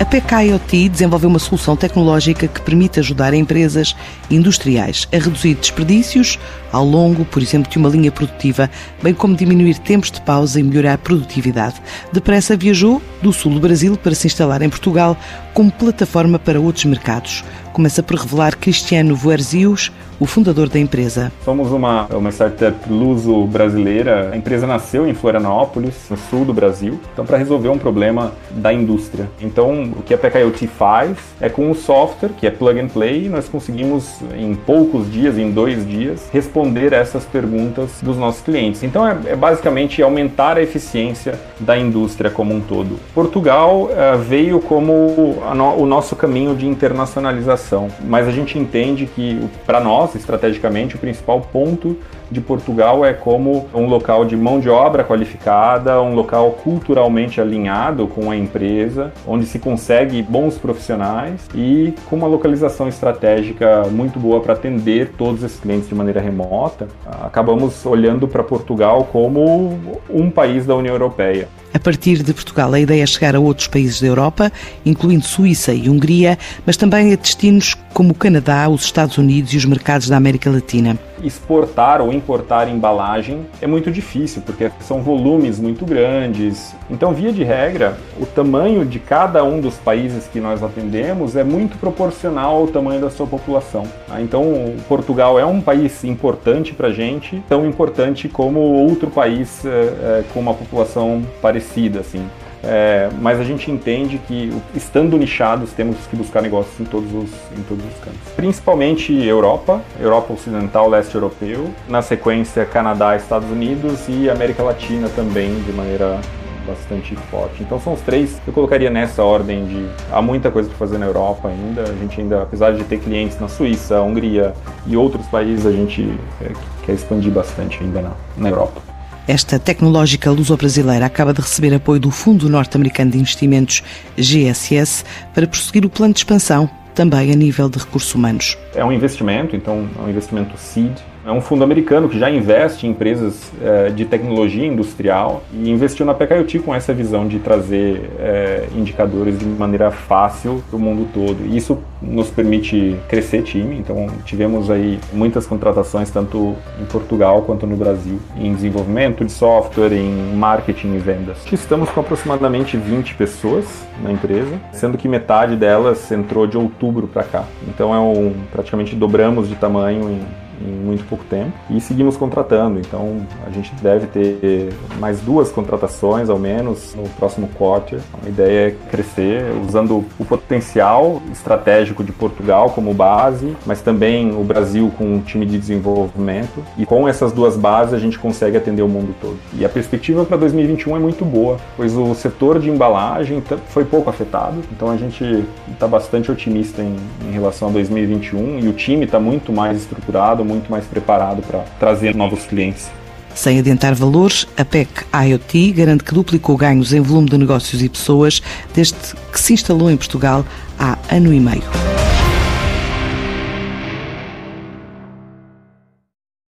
A PKIoT desenvolveu uma solução tecnológica que permite ajudar empresas industriais a reduzir desperdícios ao longo, por exemplo, de uma linha produtiva, bem como diminuir tempos de pausa e melhorar a produtividade. Depressa viajou do sul do Brasil para se instalar em Portugal como plataforma para outros mercados. Começa por revelar Cristiano Voerzius, o fundador da empresa. Somos uma, uma startup luso-brasileira. A empresa nasceu em Florianópolis, no sul do Brasil, então para resolver um problema da indústria. Então, o que a PKIoT faz é com o software, que é plug and play, nós conseguimos em poucos dias, em dois dias, responder essas perguntas dos nossos clientes. Então, é, é basicamente aumentar a eficiência da indústria como um todo. Portugal uh, veio como no, o nosso caminho de internacionalização, mas a gente entende que para nós estrategicamente, o principal ponto de Portugal é como um local de mão de obra qualificada, um local culturalmente alinhado com a empresa, onde se consegue bons profissionais e com uma localização estratégica muito boa para atender todos esses clientes de maneira remota. Acabamos olhando para Portugal como um país da União Europeia. A partir de Portugal, a ideia é chegar a outros países da Europa, incluindo Suíça e Hungria, mas também a destinos como o Canadá, os Estados Unidos e os mercados da América Latina. Exportar ou importar embalagem é muito difícil, porque são volumes muito grandes. Então, via de regra, o tamanho de cada um dos países que nós atendemos é muito proporcional ao tamanho da sua população. Tá? Então, Portugal é um país importante para a gente, tão importante como outro país é, é, com uma população parecida, assim. É, mas a gente entende que, estando nichados, temos que buscar negócios em todos os, em todos os campos. Principalmente Europa, Europa Ocidental, Leste Europeu, na sequência Canadá, Estados Unidos e América Latina também, de maneira bastante forte. Então são os três, eu colocaria nessa ordem de há muita coisa para fazer na Europa ainda. A gente ainda, apesar de ter clientes na Suíça, Hungria e outros países, a gente é, quer expandir bastante ainda na, na Europa. Esta tecnológica luso-brasileira acaba de receber apoio do Fundo Norte-Americano de Investimentos, GSS, para prosseguir o plano de expansão, também a nível de recursos humanos. É um investimento, então é um investimento seed, é um fundo americano que já investe em empresas é, de tecnologia industrial e investiu na PKIoT com essa visão de trazer é, indicadores de maneira fácil para o mundo todo. E isso nos permite crescer time, então tivemos aí muitas contratações tanto em Portugal quanto no Brasil em desenvolvimento de software, em marketing e vendas. Estamos com aproximadamente 20 pessoas na empresa, sendo que metade delas entrou de outubro para cá. Então é um praticamente dobramos de tamanho em em muito pouco tempo e seguimos contratando. Então a gente deve ter mais duas contratações ao menos no próximo quarter. A ideia é crescer usando o potencial estratégico de Portugal como base, mas também o Brasil com um time de desenvolvimento e com essas duas bases a gente consegue atender o mundo todo. E a perspectiva para 2021 é muito boa, pois o setor de embalagem foi pouco afetado, então a gente está bastante otimista em, em relação a 2021 e o time está muito mais estruturado, muito mais preparado para trazer novos clientes. Sem adiantar valores, a PEC IoT garante que duplicou ganhos em volume de negócios e pessoas desde que se instalou em Portugal há ano e meio.